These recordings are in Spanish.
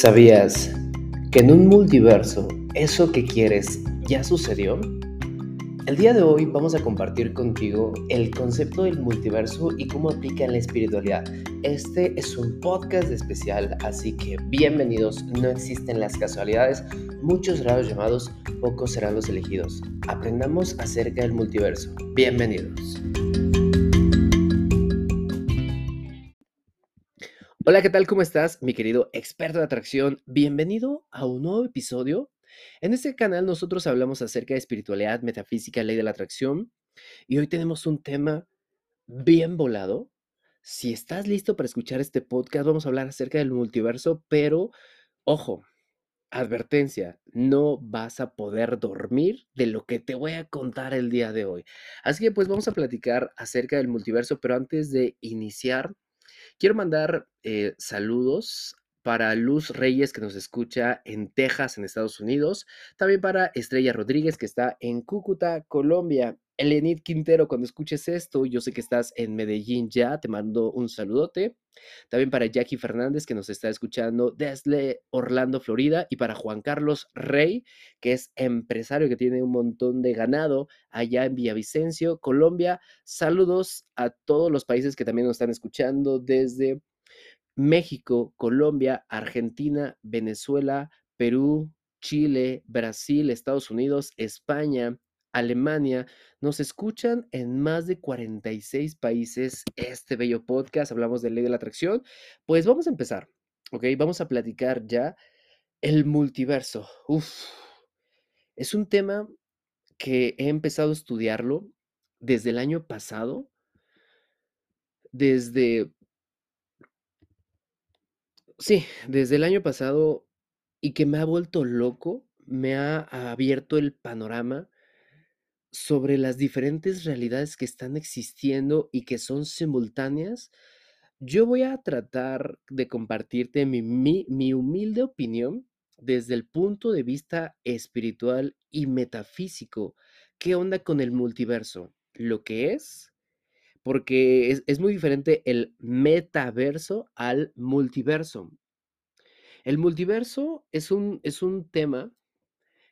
¿Sabías que en un multiverso eso que quieres ya sucedió? El día de hoy vamos a compartir contigo el concepto del multiverso y cómo aplica en la espiritualidad. Este es un podcast especial, así que bienvenidos. No existen las casualidades, muchos los llamados, pocos serán los elegidos. Aprendamos acerca del multiverso. Bienvenidos. Hola, ¿qué tal? ¿Cómo estás, mi querido experto de atracción? Bienvenido a un nuevo episodio. En este canal nosotros hablamos acerca de espiritualidad, metafísica, ley de la atracción y hoy tenemos un tema bien volado. Si estás listo para escuchar este podcast, vamos a hablar acerca del multiverso, pero ojo, advertencia, no vas a poder dormir de lo que te voy a contar el día de hoy. Así que pues vamos a platicar acerca del multiverso, pero antes de iniciar, Quiero mandar eh, saludos para Luz Reyes que nos escucha en Texas, en Estados Unidos. También para Estrella Rodríguez que está en Cúcuta, Colombia. Elenit Quintero, cuando escuches esto, yo sé que estás en Medellín ya, te mando un saludote. También para Jackie Fernández, que nos está escuchando desde Orlando, Florida. Y para Juan Carlos Rey, que es empresario que tiene un montón de ganado allá en Villavicencio, Colombia. Saludos a todos los países que también nos están escuchando desde México, Colombia, Argentina, Venezuela, Perú, Chile, Brasil, Estados Unidos, España, Alemania. Nos escuchan en más de 46 países este bello podcast. Hablamos de ley de la atracción. Pues vamos a empezar, ¿ok? Vamos a platicar ya el multiverso. Uf, es un tema que he empezado a estudiarlo desde el año pasado, desde... Sí, desde el año pasado y que me ha vuelto loco, me ha abierto el panorama sobre las diferentes realidades que están existiendo y que son simultáneas, yo voy a tratar de compartirte mi, mi, humilde opinión desde el punto de vista espiritual y metafísico. ¿Qué onda con el multiverso? Lo que es, porque es, es muy diferente el metaverso al multiverso. El multiverso es un, es un tema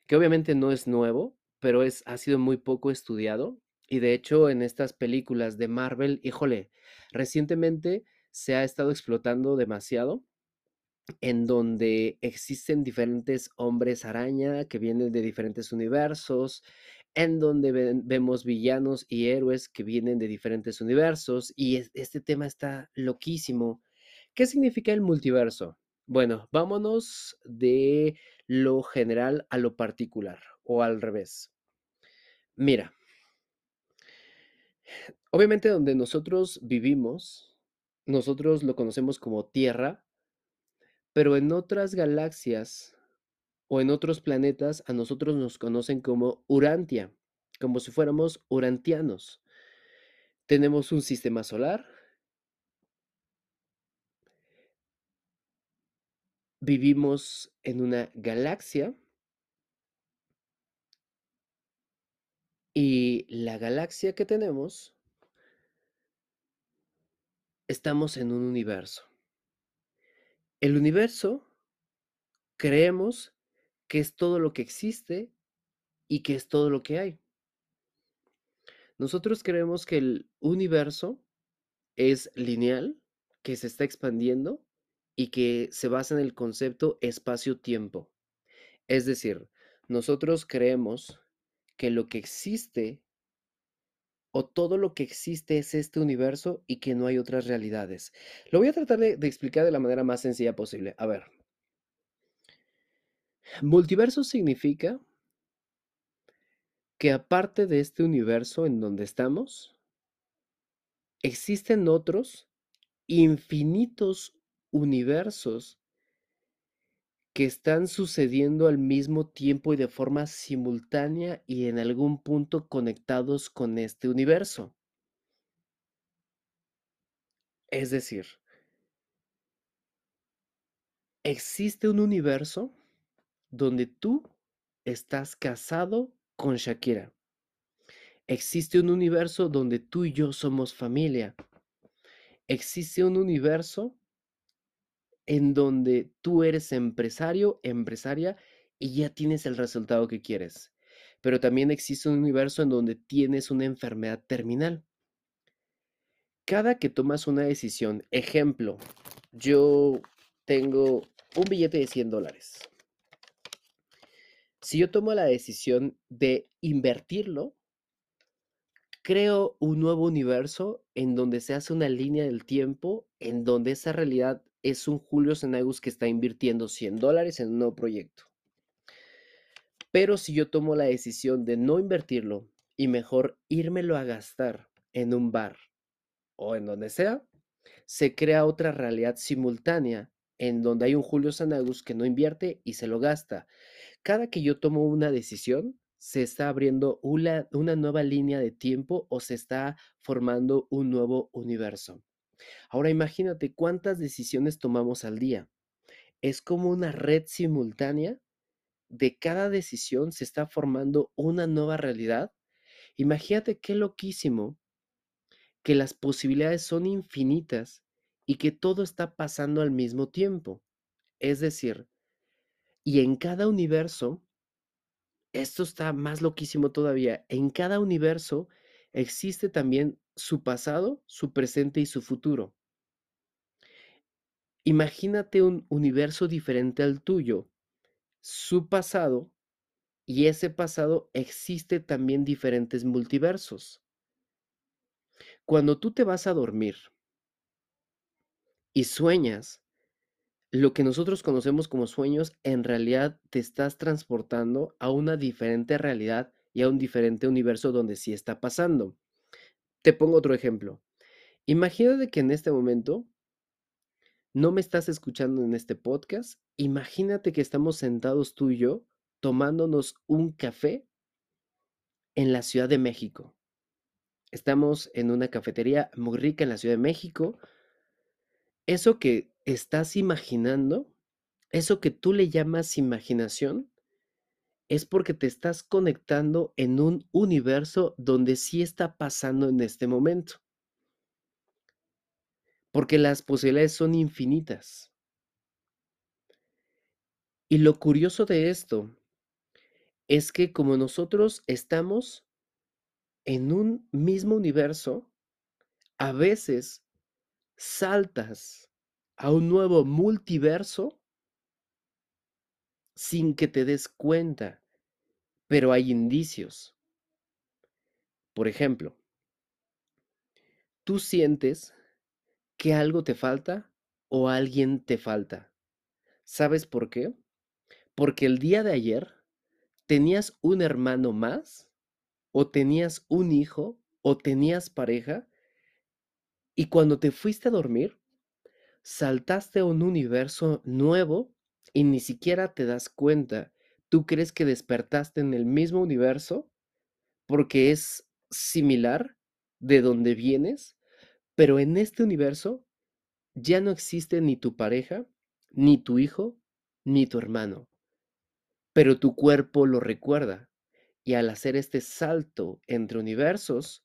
que obviamente no es nuevo, pero es, ha sido muy poco estudiado. Y de hecho, en estas películas de Marvel, híjole, recientemente se ha estado explotando demasiado, en donde existen diferentes hombres araña que vienen de diferentes universos, en donde vemos villanos y héroes que vienen de diferentes universos, y este tema está loquísimo. ¿Qué significa el multiverso? Bueno, vámonos de lo general a lo particular o al revés. Mira, obviamente donde nosotros vivimos, nosotros lo conocemos como Tierra, pero en otras galaxias o en otros planetas a nosotros nos conocen como Urantia, como si fuéramos urantianos. Tenemos un sistema solar, vivimos en una galaxia Y la galaxia que tenemos, estamos en un universo. El universo creemos que es todo lo que existe y que es todo lo que hay. Nosotros creemos que el universo es lineal, que se está expandiendo y que se basa en el concepto espacio-tiempo. Es decir, nosotros creemos que lo que existe o todo lo que existe es este universo y que no hay otras realidades. Lo voy a tratar de, explicar de la manera más sencilla posible. A ver, multiverso significa que aparte de este universo en donde estamos, existen otros infinitos universos que están sucediendo al mismo tiempo y de forma simultánea y en algún punto conectados con este universo. Es decir, existe un universo donde tú estás casado con Shakira. Existe un universo donde tú y yo somos familia. Existe un universo en donde tú eres empresario, empresaria y ya tienes el resultado que quieres. Pero también existe un universo en donde tienes una enfermedad terminal. Cada que tomas una decisión, ejemplo, yo tengo un billete de 100 dólares. Si yo tomo la decisión de invertirlo, creo un nuevo universo en donde se hace una línea del tiempo, en donde esa realidad es un Julio Senagus que está invirtiendo 100 dólares en un nuevo proyecto. Pero si yo tomo la decisión de no invertirlo y mejor írmelo a gastar en un bar o en donde sea, se crea otra realidad simultánea en donde hay un Julio Sanagus que no invierte y se lo gasta. Cada que yo tomo una decisión, se está abriendo una nueva línea de tiempo o se está formando un nuevo universo. Ahora imagínate cuántas decisiones tomamos al día. Es como una red simultánea. De cada decisión se está formando una nueva realidad. Imagínate qué loquísimo que las posibilidades son infinitas y que todo está pasando al mismo tiempo. Es decir, y en cada universo esto está más loquísimo todavía. En cada universo existe también su pasado, su presente y su futuro. Imagínate un universo diferente al tuyo, su pasado, y ese pasado existe también diferentes multiversos. Cuando tú te vas a dormir y sueñas, lo que nosotros conocemos como sueños, en realidad te estás transportando a una diferente realidad y a un diferente universo donde sí está pasando. Te pongo otro ejemplo. Imagínate que en este momento no me estás escuchando en este podcast. Imagínate que estamos sentados tú y yo tomándonos un café en la Ciudad de México. Estamos en una cafetería muy rica en la Ciudad de México. Eso que estás imaginando, eso que tú le llamas imaginación, es porque te estás conectando en un universo donde sí está pasando en este momento. Porque las posibilidades son infinitas. Y lo curioso de esto es que como nosotros estamos en un mismo universo, a veces saltas a un nuevo multiverso sin que te des cuenta, pero hay indicios. Por ejemplo, tú sientes que algo te falta o alguien te falta. ¿Sabes por qué? Porque el día de ayer tenías un hermano más o tenías un hijo o tenías pareja y cuando te fuiste a dormir, saltaste a un universo nuevo y ni siquiera te das cuenta. ¿Tú crees que despertaste en el mismo universo porque es similar de donde vienes? Pero en este universo ya no existe ni tu pareja, ni tu hijo, ni tu hermano. Pero tu cuerpo lo recuerda. Y al hacer este salto entre universos,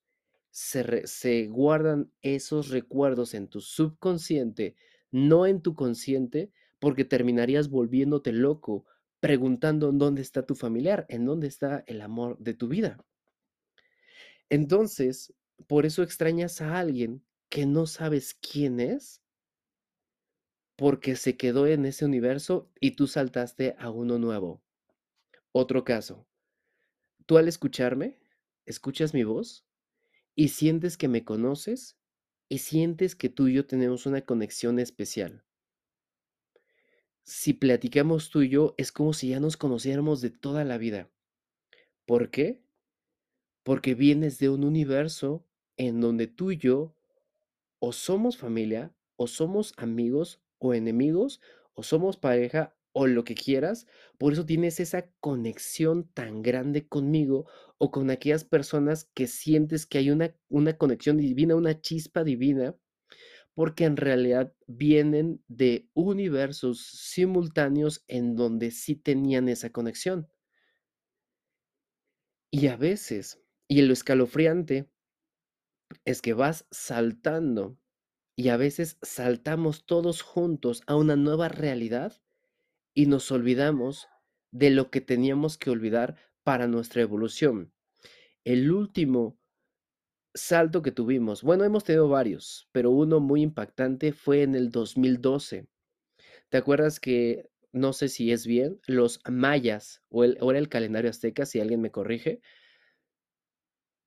se, guardan esos recuerdos en tu subconsciente, no en tu consciente, porque terminarías volviéndote loco preguntando en dónde está tu familiar, en dónde está el amor de tu vida. Entonces, por eso extrañas a alguien que no sabes quién es, porque se quedó en ese universo y tú saltaste a uno nuevo. Otro caso, tú al escucharme, escuchas mi voz y sientes que me conoces y sientes que tú y yo tenemos una conexión especial. Si platicamos tú y yo, es como si ya nos conociéramos de toda la vida. ¿Por qué? Porque vienes de un universo en donde tú y yo o somos familia, o somos amigos o enemigos, o somos pareja o lo que quieras. Por eso tienes esa conexión tan grande conmigo o con aquellas personas que sientes que hay una, una conexión divina, una chispa divina, porque en realidad vienen de universos simultáneos en donde sí tenían esa conexión. Y a veces, y lo escalofriante es que vas saltando y a veces saltamos todos juntos a una nueva realidad y nos olvidamos de lo que teníamos que olvidar para nuestra evolución. El último salto que tuvimos, bueno, hemos tenido varios, pero uno muy impactante fue en el 2012. ¿Te acuerdas que, no sé si es bien, los mayas o, el, era el calendario azteca, si alguien me corrige,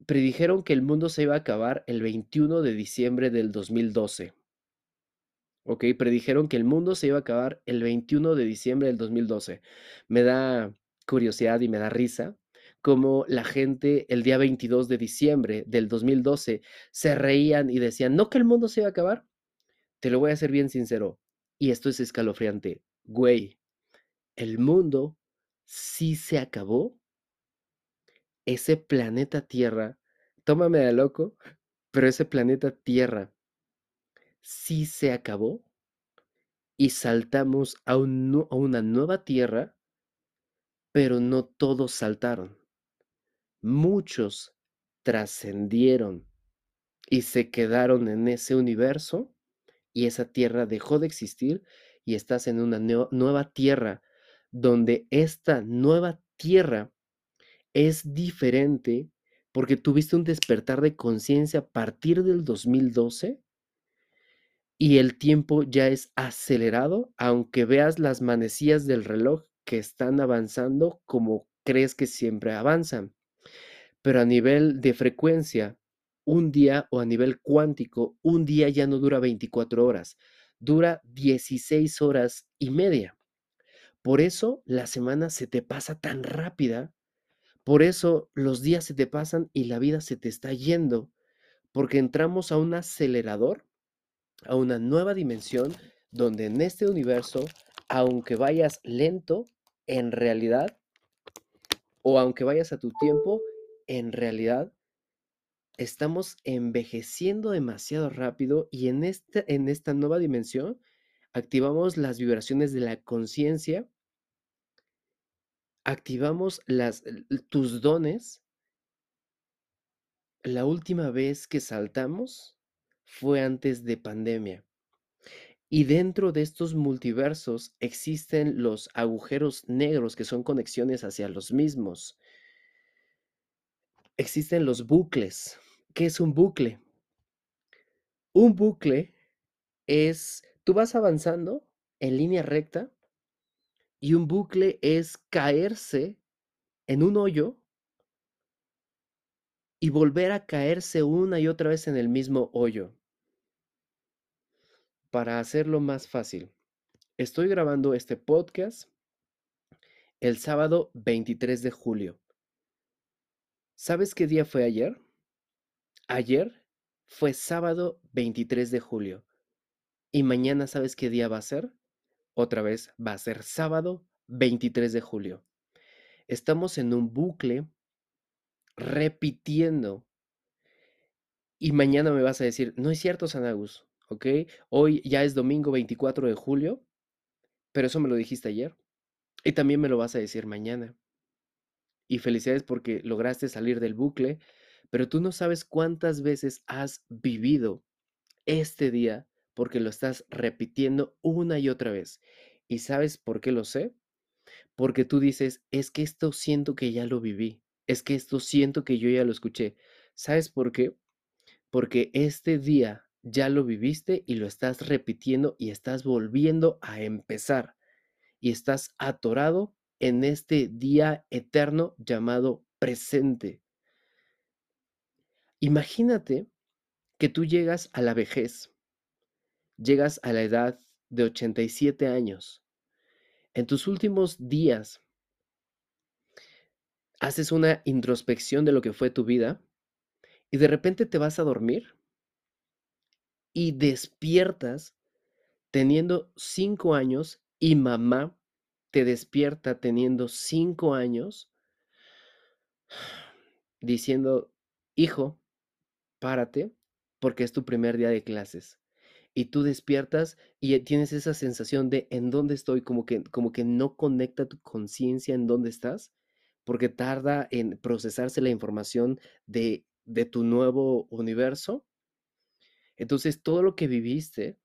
predijeron que el mundo se iba a acabar el 21 de diciembre del 2012. Ok, predijeron que el mundo se iba a acabar el 21 de diciembre del 2012. Me da curiosidad y me da risa como la gente el día 22 de diciembre del 2012 se reían y decían, no que el mundo se iba a acabar. Te lo voy a ser bien sincero, y esto es escalofriante. Güey, el mundo sí se acabó. Ese planeta Tierra, tómame de loco, pero ese planeta Tierra sí se acabó y saltamos a, a una nueva Tierra, pero no todos saltaron. Muchos trascendieron y se quedaron en ese universo y esa tierra dejó de existir y estás en una nueva tierra donde esta nueva tierra es diferente porque tuviste un despertar de conciencia a partir del 2012 y el tiempo ya es acelerado, aunque veas las manecillas del reloj que están avanzando como crees que siempre avanzan. Pero a nivel de frecuencia, un día o a nivel cuántico, un día ya no dura 24 horas, dura 16 horas y media. Por eso la semana se te pasa tan rápida, por eso los días se te pasan y la vida se te está yendo, porque entramos a un acelerador, a una nueva dimensión, donde en este universo, aunque vayas lento, en realidad, o aunque vayas a tu tiempo, en realidad estamos envejeciendo demasiado rápido y en, este, en esta nueva dimensión activamos las vibraciones de la conciencia, activamos las, tus dones. La última vez que saltamos fue antes de pandemia. Y dentro de estos multiversos existen los agujeros negros que son conexiones hacia los mismos. Existen los bucles, ¿Qué es un bucle? Un bucle es, tú vas avanzando en línea recta y un bucle es caerse en un hoyo y volver a caerse una y otra vez en el mismo hoyo. Para hacerlo más fácil, estoy grabando este podcast el sábado 23 de julio. ¿Sabes qué día fue ayer? Ayer fue sábado 23 de julio y mañana ¿sabes qué día va a ser? Otra vez va a ser sábado 23 de julio. Estamos en un bucle repitiendo. Y mañana me vas a decir, no es cierto, Sanagus, ¿ok? Hoy ya es domingo 24 de julio, pero eso me lo dijiste ayer. Y también me lo vas a decir mañana. Y felicidades porque lograste salir del bucle pero tú no sabes cuántas veces has vivido este día porque lo estás repitiendo una y otra vez. ¿Y sabes por qué lo sé? Porque tú dices, es que esto siento que ya lo viví, es que esto siento que yo ya lo escuché. ¿Sabes por qué? Porque este día ya lo viviste y lo estás repitiendo y estás volviendo a empezar. Y estás atorado en este día eterno llamado presente. Imagínate que tú llegas a la vejez, llegas a la edad de 87 años. En tus últimos días, haces una introspección de lo que fue tu vida y de repente te vas a dormir y despiertas teniendo cinco años y mamá te despierta teniendo cinco años diciendo, hijo, párate porque es tu primer día de clases. Y tú despiertas y tienes esa sensación de en dónde estoy, como que, como que no conecta tu conciencia en dónde estás, porque tarda en procesarse la información de, de tu nuevo universo. Entonces, todo lo que viviste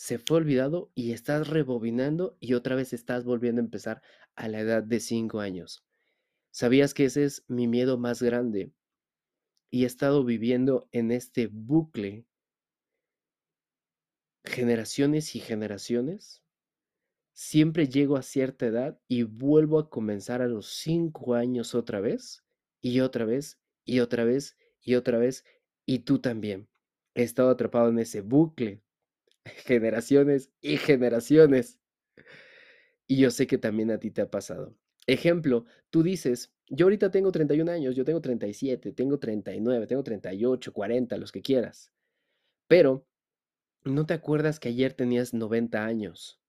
se fue olvidado y estás rebobinando y otra vez estás volviendo a empezar a la edad de 5 años. ¿Sabías que ese es mi miedo más grande? Y he estado viviendo en este bucle generaciones y generaciones. Siempre llego a cierta edad y vuelvo a comenzar a los 5 años otra vez y otra vez y otra vez y otra vez y tú también. He estado atrapado en ese bucle generaciones y generaciones. Y yo sé que también a ti te ha pasado. Ejemplo, tú dices, yo ahorita tengo 31 años, yo tengo 37, tengo 39, tengo 38, 40, los que quieras. Pero no te acuerdas que ayer tenías 90 años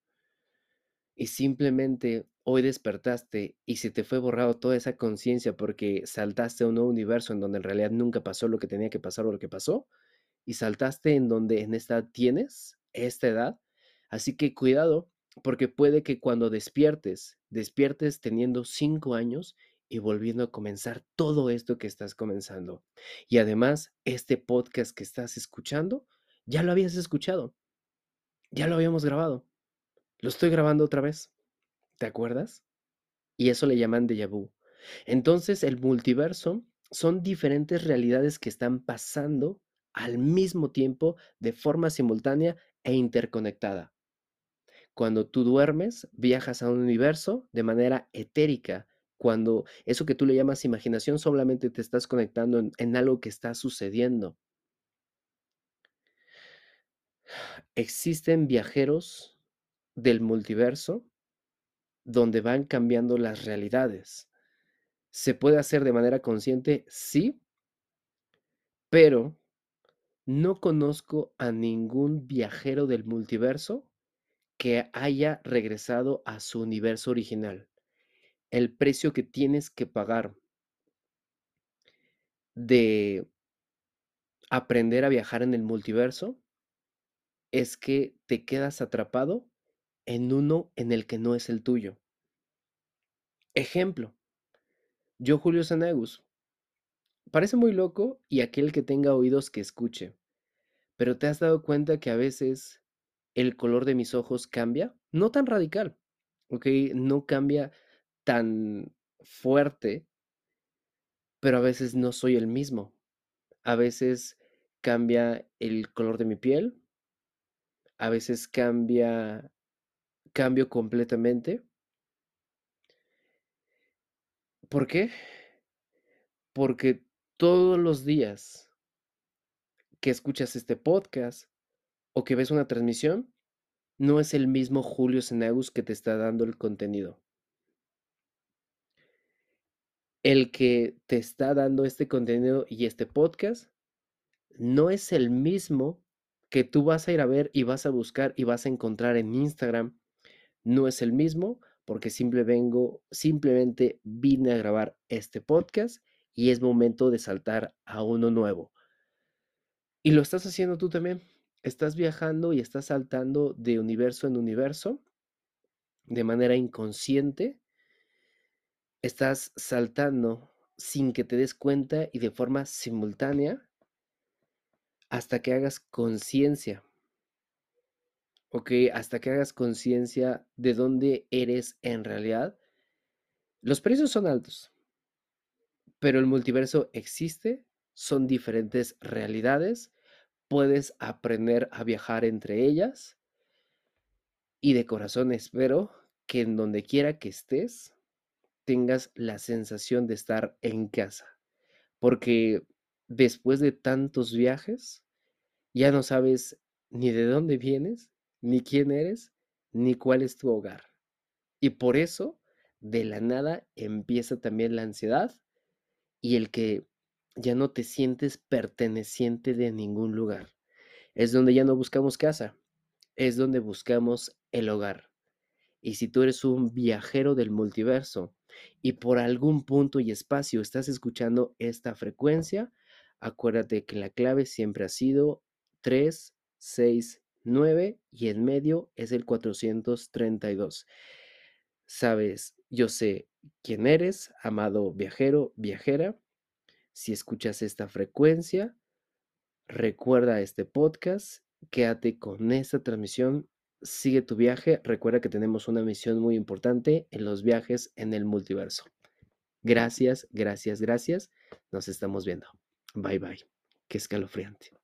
y simplemente hoy despertaste y se te fue borrado toda esa conciencia porque saltaste a un nuevo universo en donde en realidad nunca pasó lo que tenía que pasar o lo que pasó y saltaste en donde en esta tienes esta edad. Así que cuidado, porque puede que cuando despiertes, despiertes teniendo cinco años y volviendo a comenzar todo esto que estás comenzando. Y además, este podcast que estás escuchando, ya lo habías escuchado. Ya lo habíamos grabado. Lo estoy grabando otra vez. ¿Te acuerdas? Y eso le llaman déjà vu. Entonces, el multiverso son diferentes realidades que están pasando al mismo tiempo de forma simultánea e interconectada. Cuando tú duermes, viajas a un universo de manera etérica. Cuando eso que tú le llamas imaginación solamente te estás conectando en, algo que está sucediendo. Existen viajeros del multiverso donde van cambiando las realidades. ¿Se puede hacer de manera consciente? Sí, pero no conozco a ningún viajero del multiverso que haya regresado a su universo original. El precio que tienes que pagar de aprender a viajar en el multiverso es que te quedas atrapado en uno en el que no es el tuyo. Ejemplo, yo Julio Sanagus, Parece muy loco y aquel que tenga oídos que escuche, pero ¿te has dado cuenta que a veces el color de mis ojos cambia? No tan radical, ¿ok? No cambia tan fuerte, pero a veces no soy el mismo. A veces cambia el color de mi piel, a veces cambia, cambio completamente. ¿Por qué? Porque todos los días que escuchas este podcast o que ves una transmisión, no es el mismo Julio Senagus que te está dando el contenido. El que te está dando este contenido y este podcast no es el mismo que tú vas a ir a ver y vas a buscar y vas a encontrar en Instagram. No es el mismo porque vengo, simplemente vine a grabar este podcast y es momento de saltar a uno nuevo. Y lo estás haciendo tú también. Estás viajando y estás saltando de universo en universo de manera inconsciente. Estás saltando sin que te des cuenta y de forma simultánea hasta que hagas conciencia. Ok, hasta que hagas conciencia de dónde eres en realidad. Los precios son altos. Pero el multiverso existe, son diferentes realidades, puedes aprender a viajar entre ellas y de corazón espero que en donde quiera que estés tengas la sensación de estar en casa, porque después de tantos viajes ya no sabes ni de dónde vienes, ni quién eres, ni cuál es tu hogar. Y por eso, de la nada, empieza también la ansiedad y el que ya no te sientes perteneciente de ningún lugar. Es donde ya no buscamos casa, es donde buscamos el hogar. Y si tú eres un viajero del multiverso y por algún punto y espacio estás escuchando esta frecuencia, acuérdate que la clave siempre ha sido 3, 6, 9 y en medio es el 432. Sabes, yo sé quién eres, amado viajero, viajera. Si escuchas esta frecuencia, recuerda este podcast, quédate con esta transmisión, sigue tu viaje, recuerda que tenemos una misión muy importante en los viajes en el multiverso. Gracias, gracias, gracias. Nos estamos viendo. Bye bye. Qué escalofriante.